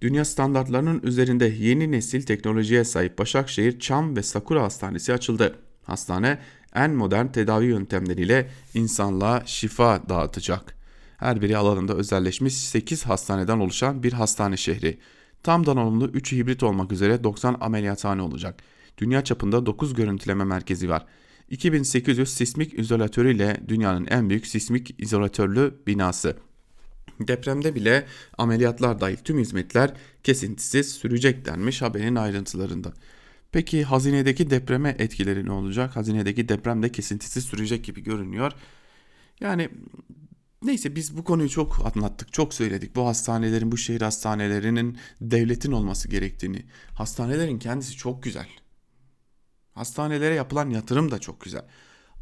Speaker 2: Dünya standartlarının üzerinde yeni nesil teknolojiye sahip Başakşehir Çam ve Sakura Hastanesi açıldı. Hastane en modern tedavi yöntemleriyle insanlığa şifa dağıtacak. Her biri alanında özelleşmiş 8 hastaneden oluşan bir hastane şehri. Tam donanımlı 3 hibrit olmak üzere 90 ameliyathane olacak. Dünya çapında 9 görüntüleme merkezi var. 2800 sismik izolatörüyle dünyanın en büyük sismik izolatörlü binası. Depremde bile ameliyatlar dahil tüm hizmetler kesintisiz sürecek denmiş haberin ayrıntılarında. Peki hazinedeki depreme etkileri ne olacak? Hazinedeki deprem de kesintisiz sürecek gibi görünüyor. Yani neyse biz bu konuyu çok anlattık, çok söyledik. Bu hastanelerin, bu şehir hastanelerinin devletin olması gerektiğini. Hastanelerin kendisi çok güzel. Hastanelere yapılan yatırım da çok güzel.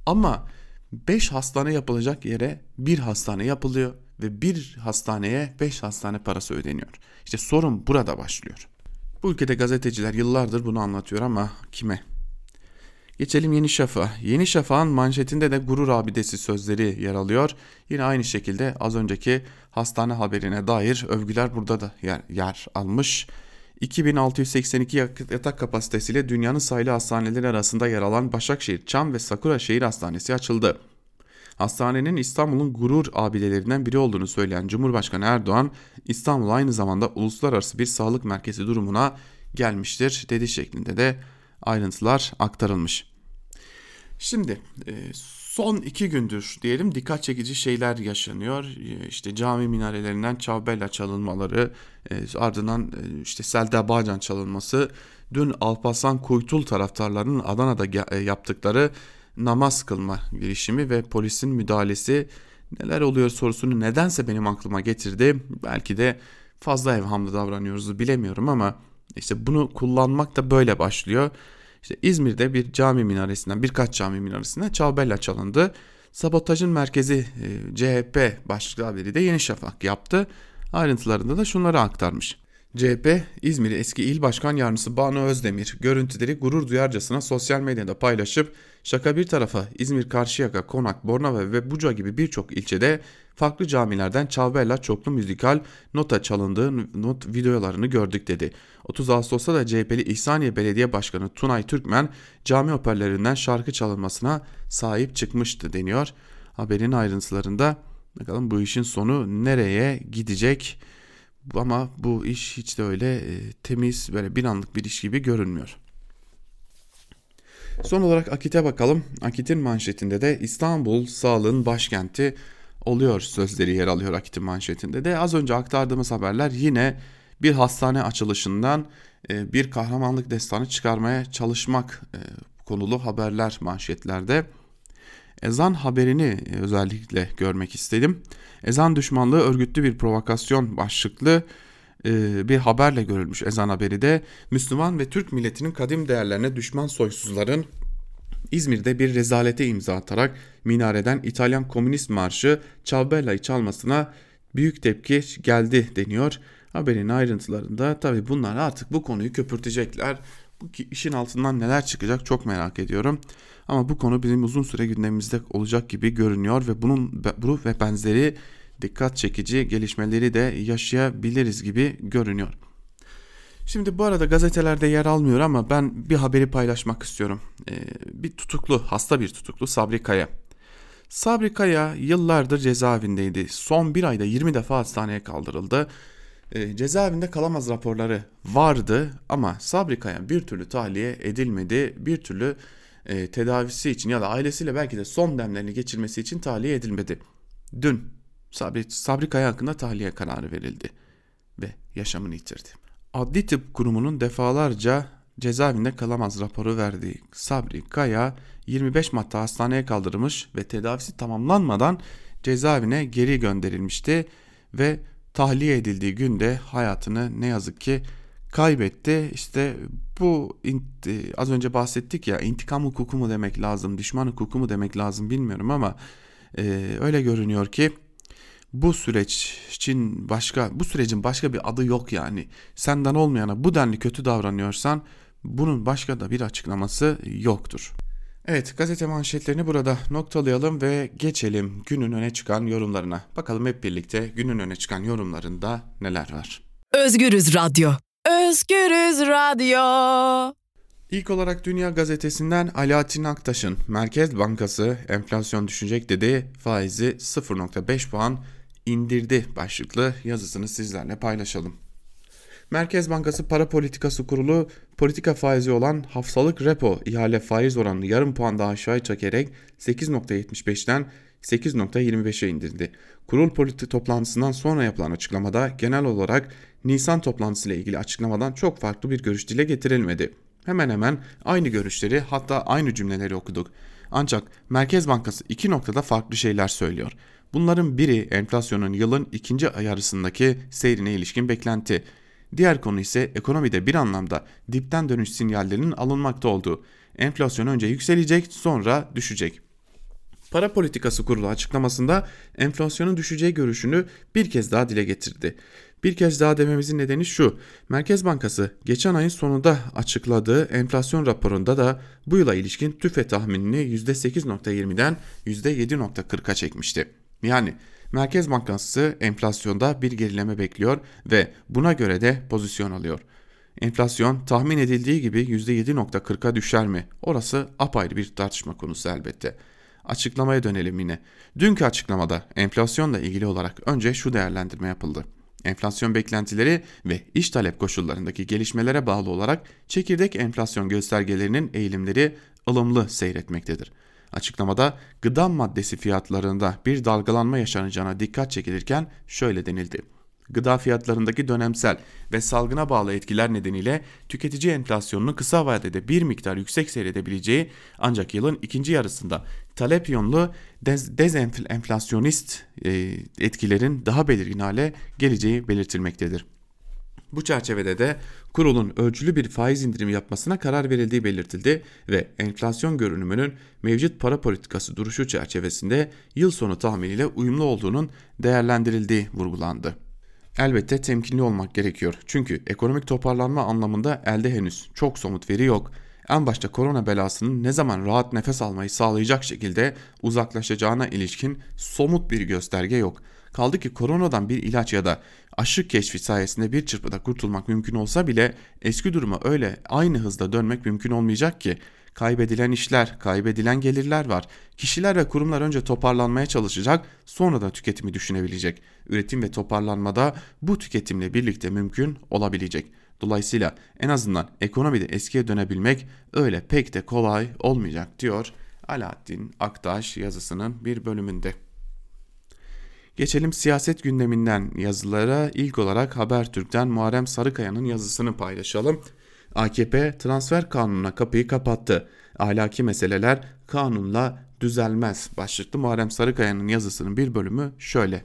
Speaker 2: Ama 5 hastane yapılacak yere bir hastane yapılıyor ve bir hastaneye 5 hastane parası ödeniyor. İşte sorun burada başlıyor. Bu ülkede gazeteciler yıllardır bunu anlatıyor ama kime? Geçelim Yeni Şafak'a. Yeni Şafak'ın manşetinde de gurur abidesi sözleri yer alıyor. Yine aynı şekilde az önceki hastane haberine dair övgüler burada da yer, yer almış. 2682 yatak kapasitesiyle dünyanın sayılı hastaneleri arasında yer alan Başakşehir, Çam ve Sakura Şehir Hastanesi açıldı. Hastanenin İstanbul'un gurur abidelerinden biri olduğunu söyleyen Cumhurbaşkanı Erdoğan, İstanbul aynı zamanda uluslararası bir sağlık merkezi durumuna gelmiştir dedi şeklinde de ayrıntılar aktarılmış. Şimdi e, son iki gündür diyelim dikkat çekici şeyler yaşanıyor. E, işte cami minarelerinden Çavbella çalınmaları, e, ardından işte Selda Bağcan çalınması, dün Alparslan Kuytul taraftarlarının Adana'da yaptıkları namaz kılma girişimi ve polisin müdahalesi neler oluyor sorusunu nedense benim aklıma getirdi. Belki de fazla evhamlı davranıyoruz bilemiyorum ama işte bunu kullanmak da böyle başlıyor. İşte İzmir'de bir cami minaresinden birkaç cami minaresinden çalbella çalındı. Sabotajın merkezi e, CHP başlıklı haberi de Yeni Şafak yaptı. Ayrıntılarında da şunları aktarmış. CHP, İzmir eski il başkan yardımcısı Banu Özdemir görüntüleri gurur duyarcasına sosyal medyada paylaşıp şaka bir tarafa İzmir, Karşıyaka, Konak, Bornova ve Buca gibi birçok ilçede farklı camilerden Çavbella çoklu müzikal nota çalındığı not videolarını gördük dedi. 30 Ağustos'ta da CHP'li İhsaniye Belediye Başkanı Tunay Türkmen cami hoparlörlerinden şarkı çalınmasına sahip çıkmıştı deniyor. Haberin ayrıntılarında bakalım bu işin sonu nereye gidecek? Ama bu iş hiç de öyle e, temiz böyle bir anlık bir iş gibi görünmüyor. Son olarak Akit'e bakalım. Akit'in manşetinde de İstanbul sağlığın başkenti oluyor sözleri yer alıyor Akit'in manşetinde de. Az önce aktardığımız haberler yine bir hastane açılışından e, bir kahramanlık destanı çıkarmaya çalışmak e, konulu haberler manşetlerde. Ezan haberini özellikle görmek istedim. Ezan düşmanlığı örgütlü bir provokasyon başlıklı e, bir haberle görülmüş ezan haberi de Müslüman ve Türk milletinin kadim değerlerine düşman soysuzların İzmir'de bir rezalete imza atarak minareden İtalyan Komünist Marşı Ciambella'yı çalmasına büyük tepki geldi deniyor. Haberin ayrıntılarında tabi bunlar artık bu konuyu köpürtecekler. Bu işin altından neler çıkacak çok merak ediyorum. Ama bu konu bizim uzun süre gündemimizde olacak gibi görünüyor ve bunun bu ve benzeri dikkat çekici gelişmeleri de yaşayabiliriz gibi görünüyor. Şimdi bu arada gazetelerde yer almıyor ama ben bir haberi paylaşmak istiyorum. Ee, bir tutuklu, hasta bir tutuklu Sabri Kaya. Sabri Kaya yıllardır cezaevindeydi. Son bir ayda 20 defa hastaneye kaldırıldı. Ee, cezaevinde kalamaz raporları vardı ama Sabri Kaya bir türlü tahliye edilmedi. Bir türlü e, tedavisi için ya da ailesiyle belki de son demlerini geçirmesi için tahliye edilmedi. Dün Sabri, Sabri Kaya hakkında tahliye kararı verildi ve yaşamını yitirdi. Adli Tıp Kurumu'nun defalarca cezaevinde kalamaz raporu verdiği Sabri Kaya 25 Mart'ta hastaneye kaldırılmış ve tedavisi tamamlanmadan cezaevine geri gönderilmişti ve tahliye edildiği günde hayatını ne yazık ki kaybetti. İşte bu az önce bahsettik ya intikam hukuku mu demek lazım, düşman hukuku mu demek lazım bilmiyorum ama e, öyle görünüyor ki bu süreç için başka bu sürecin başka bir adı yok yani. Senden olmayana bu denli kötü davranıyorsan bunun başka da bir açıklaması yoktur. Evet gazete manşetlerini burada noktalayalım ve geçelim günün öne çıkan yorumlarına. Bakalım hep birlikte günün öne çıkan yorumlarında neler var.
Speaker 1: Özgürüz Radyo. Özgürüz Radyo.
Speaker 2: İlk olarak Dünya Gazetesi'nden Alaaddin Aktaş'ın Merkez Bankası enflasyon düşecek dedi faizi 0.5 puan indirdi başlıklı yazısını sizlerle paylaşalım. Merkez Bankası Para Politikası Kurulu politika faizi olan haftalık repo ihale faiz oranını yarım puan daha aşağı çekerek 8.75'ten 8.25'e indirdi. Kurul politik toplantısından sonra yapılan açıklamada genel olarak Nisan toplantısı ile ilgili açıklamadan çok farklı bir görüş dile getirilmedi. Hemen hemen aynı görüşleri hatta aynı cümleleri okuduk. Ancak Merkez Bankası iki noktada farklı şeyler söylüyor. Bunların biri enflasyonun yılın ikinci yarısındaki seyrine ilişkin beklenti. Diğer konu ise ekonomide bir anlamda dipten dönüş sinyallerinin alınmakta olduğu. Enflasyon önce yükselecek sonra düşecek. Para Politikası Kurulu açıklamasında enflasyonun düşeceği görüşünü bir kez daha dile getirdi. Bir kez daha dememizin nedeni şu. Merkez Bankası geçen ayın sonunda açıkladığı enflasyon raporunda da bu yıla ilişkin tüfe tahminini %8.20'den %7.40'a çekmişti. Yani Merkez Bankası enflasyonda bir gerileme bekliyor ve buna göre de pozisyon alıyor. Enflasyon tahmin edildiği gibi %7.40'a düşer mi? Orası apayrı bir tartışma konusu elbette. Açıklamaya dönelim yine. Dünkü açıklamada enflasyonla ilgili olarak önce şu değerlendirme yapıldı. Enflasyon beklentileri ve iş talep koşullarındaki gelişmelere bağlı olarak çekirdek enflasyon göstergelerinin eğilimleri ılımlı seyretmektedir. Açıklamada gıda maddesi fiyatlarında bir dalgalanma yaşanacağına dikkat çekilirken şöyle denildi. Gıda fiyatlarındaki dönemsel ve salgına bağlı etkiler nedeniyle tüketici enflasyonunu kısa vadede bir miktar yüksek seyredebileceği ancak yılın ikinci yarısında talep yönlü dez, e, etkilerin daha belirgin hale geleceği belirtilmektedir. Bu çerçevede de kurulun ölçülü bir faiz indirimi yapmasına karar verildiği belirtildi ve enflasyon görünümünün mevcut para politikası duruşu çerçevesinde yıl sonu tahminiyle uyumlu olduğunun değerlendirildiği vurgulandı. Elbette temkinli olmak gerekiyor. Çünkü ekonomik toparlanma anlamında elde henüz çok somut veri yok. En başta korona belasının ne zaman rahat nefes almayı sağlayacak şekilde uzaklaşacağına ilişkin somut bir gösterge yok. Kaldı ki koronadan bir ilaç ya da aşı keşfi sayesinde bir çırpıda kurtulmak mümkün olsa bile eski duruma öyle aynı hızda dönmek mümkün olmayacak ki. Kaybedilen işler, kaybedilen gelirler var. Kişiler ve kurumlar önce toparlanmaya çalışacak, sonra da tüketimi düşünebilecek. Üretim ve toparlanmada bu tüketimle birlikte mümkün olabilecek. Dolayısıyla en azından ekonomide eskiye dönebilmek öyle pek de kolay olmayacak diyor Alaaddin Aktaş yazısının bir bölümünde. Geçelim siyaset gündeminden yazılara. İlk olarak Habertürk'ten Muharrem Sarıkaya'nın yazısını paylaşalım. AKP transfer kanununa kapıyı kapattı. Ahlaki meseleler kanunla düzelmez. Başlıklı Muharrem Sarıkaya'nın yazısının bir bölümü şöyle.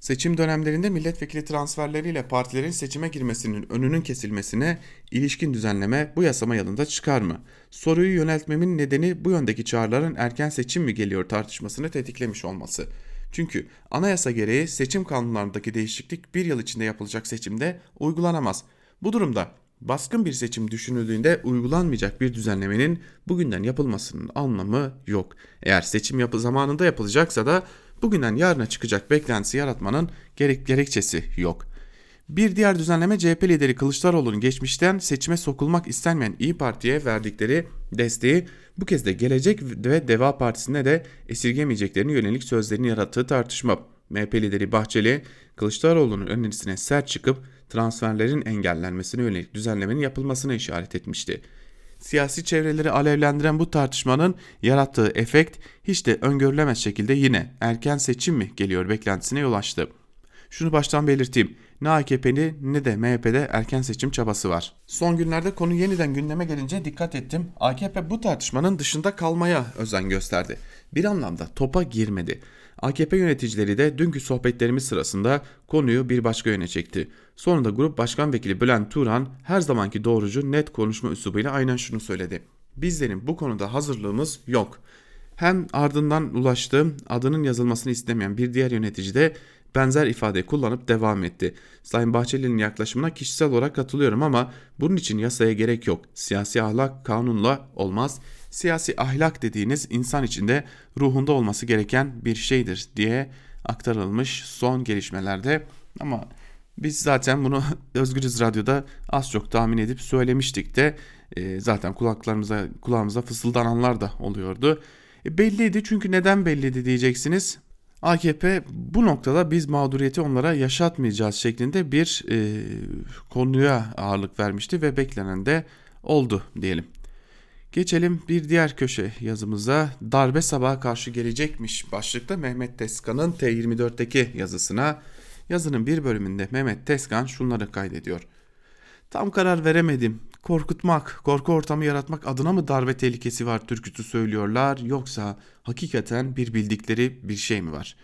Speaker 2: Seçim dönemlerinde milletvekili transferleriyle partilerin seçime girmesinin önünün kesilmesine ilişkin düzenleme bu yasama yılında çıkar mı? Soruyu yöneltmemin nedeni bu yöndeki çağrıların erken seçim mi geliyor tartışmasını tetiklemiş olması. Çünkü anayasa gereği seçim kanunlarındaki değişiklik bir yıl içinde yapılacak seçimde uygulanamaz. Bu durumda baskın bir seçim düşünüldüğünde uygulanmayacak bir düzenlemenin bugünden yapılmasının anlamı yok. Eğer seçim yapı zamanında yapılacaksa da bugünden yarına çıkacak beklentisi yaratmanın gerek gerekçesi yok. Bir diğer düzenleme CHP lideri Kılıçdaroğlu'nun geçmişten seçime sokulmak istenmeyen İyi Parti'ye verdikleri desteği bu kez de Gelecek ve Deva Partisi'ne de esirgemeyeceklerini yönelik sözlerini yarattığı tartışma. MHP lideri Bahçeli, Kılıçdaroğlu'nun önerisine sert çıkıp transferlerin engellenmesine yönelik düzenlemenin yapılmasına işaret etmişti. Siyasi çevreleri alevlendiren bu tartışmanın yarattığı efekt hiç de öngörülemez şekilde yine erken seçim mi geliyor beklentisine yol açtı. Şunu baştan belirteyim. Ne AKP'li ne de MHP'de erken seçim çabası var. Son günlerde konu yeniden gündeme gelince dikkat ettim. AKP bu tartışmanın dışında kalmaya özen gösterdi. Bir anlamda topa girmedi. AKP yöneticileri de dünkü sohbetlerimiz sırasında konuyu bir başka yöne çekti. Sonunda Grup Başkan Vekili Bülent Turan her zamanki doğrucu net konuşma üslubuyla aynen şunu söyledi. Bizlerin bu konuda hazırlığımız yok. Hem ardından ulaştığım adının yazılmasını istemeyen bir diğer yönetici de benzer ifade kullanıp devam etti. Sayın Bahçeli'nin yaklaşımına kişisel olarak katılıyorum ama bunun için yasaya gerek yok. Siyasi ahlak kanunla olmaz. Siyasi ahlak dediğiniz insan içinde ruhunda olması gereken bir şeydir diye aktarılmış son gelişmelerde. Ama biz zaten bunu Özgürüz Radyo'da az çok tahmin edip söylemiştik de e, zaten kulaklarımıza kulağımıza fısıldananlar da oluyordu. E, belliydi çünkü neden belliydi diyeceksiniz. AKP bu noktada biz mağduriyeti onlara yaşatmayacağız şeklinde bir e, konuya ağırlık vermişti ve beklenen de oldu diyelim. Geçelim bir diğer köşe yazımıza darbe sabaha karşı gelecekmiş başlıkta Mehmet Teskan'ın T24'teki yazısına. Yazının bir bölümünde Mehmet Teskan şunları kaydediyor. Tam karar veremedim. Korkutmak, korku ortamı yaratmak adına mı darbe tehlikesi var türküsü söylüyorlar yoksa hakikaten bir bildikleri bir şey mi var?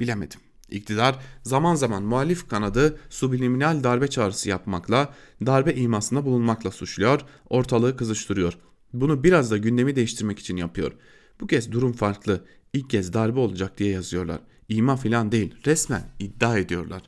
Speaker 2: Bilemedim. İktidar zaman zaman muhalif kanadı subliminal darbe çağrısı yapmakla, darbe imasında bulunmakla suçluyor, ortalığı kızıştırıyor. Bunu biraz da gündemi değiştirmek için yapıyor. Bu kez durum farklı. İlk kez darbe olacak diye yazıyorlar. İma filan değil, resmen iddia ediyorlar.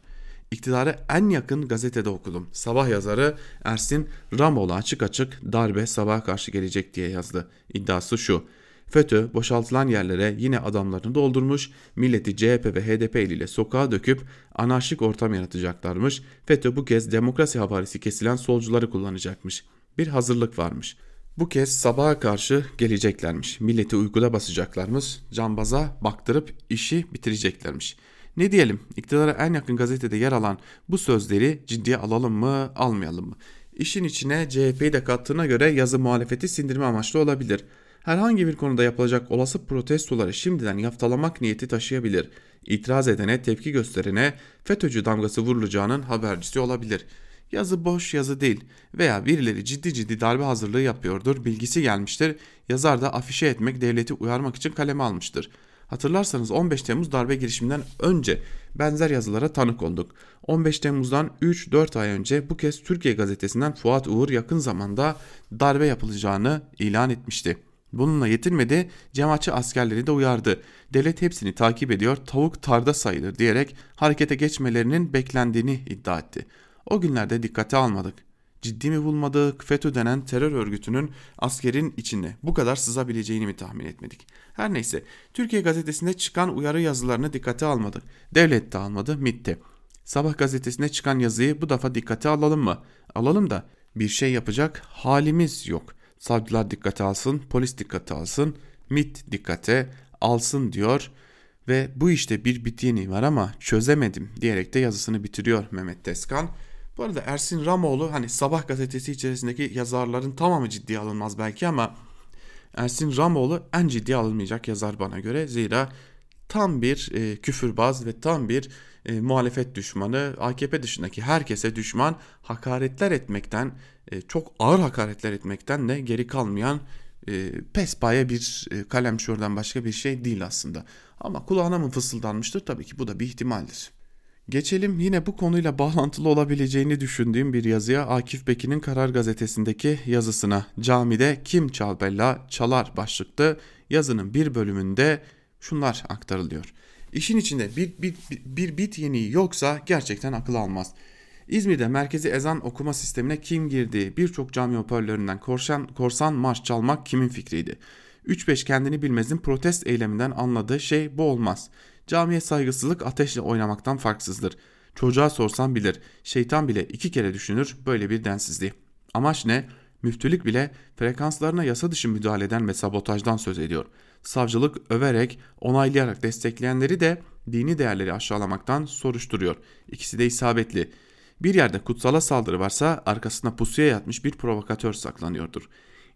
Speaker 2: İktidara en yakın gazetede okudum. Sabah yazarı Ersin Ramoğlu açık açık darbe sabaha karşı gelecek diye yazdı. İddiası şu. FETÖ boşaltılan yerlere yine adamlarını doldurmuş, milleti CHP ve HDP eliyle sokağa döküp anarşik ortam yaratacaklarmış. FETÖ bu kez demokrasi havarisi kesilen solcuları kullanacakmış. Bir hazırlık varmış. Bu kez sabaha karşı geleceklermiş. Milleti uykuda basacaklarmış. Cambaza baktırıp işi bitireceklermiş. Ne diyelim iktidara en yakın gazetede yer alan bu sözleri ciddiye alalım mı almayalım mı? İşin içine CHP'yi de kattığına göre yazı muhalefeti sindirme amaçlı olabilir. Herhangi bir konuda yapılacak olası protestoları şimdiden yaftalamak niyeti taşıyabilir. İtiraz edene, tepki gösterene FETÖ'cü damgası vurulacağının habercisi olabilir. Yazı boş yazı değil veya birileri ciddi ciddi darbe hazırlığı yapıyordur, bilgisi gelmiştir. Yazar da afişe etmek, devleti uyarmak için kaleme almıştır.'' Hatırlarsanız 15 Temmuz darbe girişiminden önce benzer yazılara tanık olduk. 15 Temmuz'dan 3-4 ay önce bu kez Türkiye gazetesinden Fuat Uğur yakın zamanda darbe yapılacağını ilan etmişti. Bununla yetinmedi, cemaatçi askerleri de uyardı. Devlet hepsini takip ediyor, tavuk tarda sayılır diyerek harekete geçmelerinin beklendiğini iddia etti. O günlerde dikkate almadık. Ciddi mi bulmadık, FETÖ denen terör örgütünün askerin içinde bu kadar sızabileceğini mi tahmin etmedik? Her neyse, Türkiye gazetesinde çıkan uyarı yazılarını dikkate almadık. Devlet de almadı, MIT'ti. Sabah gazetesine çıkan yazıyı bu defa dikkate alalım mı? Alalım da bir şey yapacak halimiz yok. Savcılar dikkate alsın, polis dikkate alsın, MIT dikkate alsın diyor ve bu işte bir bittiğini var ama çözemedim diyerek de yazısını bitiriyor Mehmet Deskan. Bu arada Ersin Ramoğlu hani Sabah gazetesi içerisindeki yazarların tamamı ciddiye alınmaz belki ama Ersin Ramoğlu en ciddiye alınmayacak yazar bana göre. Zira tam bir e, küfürbaz ve tam bir e, muhalefet düşmanı, AKP dışındaki herkese düşman, hakaretler etmekten, e, çok ağır hakaretler etmekten de geri kalmayan e, pespaya bir e, kalem şuradan başka bir şey değil aslında. Ama kulağına mı fısıldanmıştır? Tabii ki bu da bir ihtimaldir. Geçelim yine bu konuyla bağlantılı olabileceğini düşündüğüm bir yazıya Akif Bekin'in Karar Gazetesi'ndeki yazısına. Camide kim çalbella çalar başlıklı yazının bir bölümünde şunlar aktarılıyor. İşin içinde bir, bir, bir, bir bit yeniği yoksa gerçekten akıl almaz. İzmir'de merkezi ezan okuma sistemine kim girdi? Birçok cami hoparlöründen korsan, korsan marş çalmak kimin fikriydi? 3-5 kendini bilmezin protest eyleminden anladığı şey bu olmaz.'' Camiye saygısızlık ateşle oynamaktan farksızdır. Çocuğa sorsan bilir, şeytan bile iki kere düşünür böyle bir densizliği. Amaç ne? Müftülük bile frekanslarına yasa dışı müdahaleden ve sabotajdan söz ediyor. Savcılık överek, onaylayarak destekleyenleri de dini değerleri aşağılamaktan soruşturuyor. İkisi de isabetli. Bir yerde kutsala saldırı varsa arkasında pusuya yatmış bir provokatör saklanıyordur.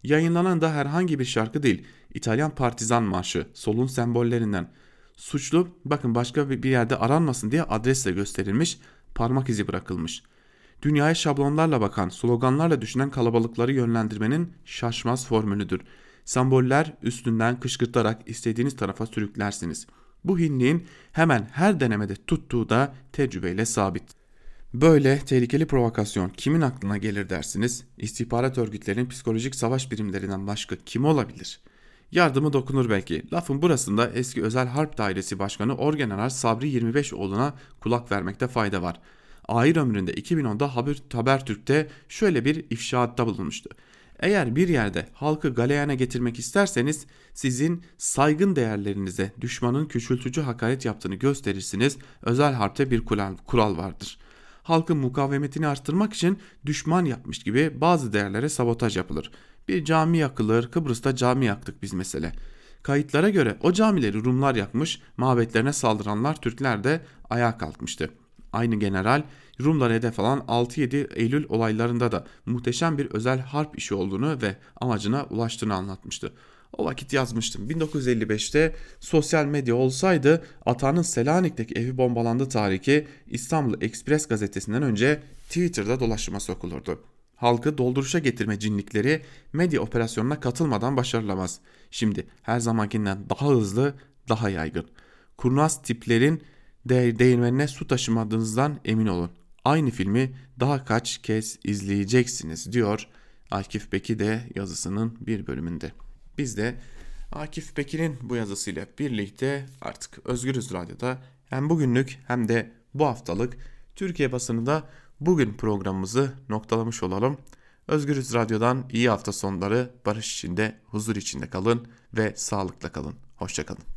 Speaker 2: Yayınlanan da herhangi bir şarkı değil, İtalyan Partizan Marşı, solun sembollerinden. Suçlu bakın başka bir yerde aranmasın diye adresle gösterilmiş, parmak izi bırakılmış. Dünyaya şablonlarla bakan, sloganlarla düşünen kalabalıkları yönlendirmenin şaşmaz formülüdür. Semboller üstünden kışkırtarak istediğiniz tarafa sürüklersiniz. Bu hinliğin hemen her denemede tuttuğu da tecrübeyle sabit. Böyle tehlikeli provokasyon kimin aklına gelir dersiniz? İstihbarat örgütlerinin psikolojik savaş birimlerinden başka kim olabilir? Yardımı dokunur belki. Lafın burasında eski Özel Harp Dairesi Başkanı Orgeneral Sabri 25 oğluna kulak vermekte fayda var. Ahir ömründe 2010'da Haber, Habertürk'te şöyle bir ifşaatta bulunmuştu. Eğer bir yerde halkı galeyana getirmek isterseniz sizin saygın değerlerinize düşmanın küçültücü hakaret yaptığını gösterirsiniz. Özel harpte bir kural vardır. Halkın mukavemetini arttırmak için düşman yapmış gibi bazı değerlere sabotaj yapılır. Bir cami yakılır, Kıbrıs'ta cami yaktık biz mesele. Kayıtlara göre o camileri Rumlar yakmış, mabetlerine saldıranlar Türkler de ayağa kalkmıştı. Aynı general Rumlara hedef alan 6-7 Eylül olaylarında da muhteşem bir özel harp işi olduğunu ve amacına ulaştığını anlatmıştı. O vakit yazmıştım. 1955'te sosyal medya olsaydı Atan'ın Selanik'teki evi bombalandı tarihi İstanbul Express gazetesinden önce Twitter'da dolaşıma sokulurdu. Halkı dolduruşa getirme cinlikleri medya operasyonuna katılmadan başarılamaz. Şimdi her zamankinden daha hızlı, daha yaygın. Kurnaz tiplerin de değirmenine su taşımadığınızdan emin olun. Aynı filmi daha kaç kez izleyeceksiniz diyor Akif Beki de yazısının bir bölümünde. Biz de Akif Bekir'in bu yazısıyla birlikte artık Özgürüz Radyo'da hem bugünlük hem de bu haftalık Türkiye basınında bugün programımızı noktalamış olalım. Özgürüz Radyo'dan iyi hafta sonları, barış içinde, huzur içinde kalın ve sağlıkla kalın. Hoşçakalın.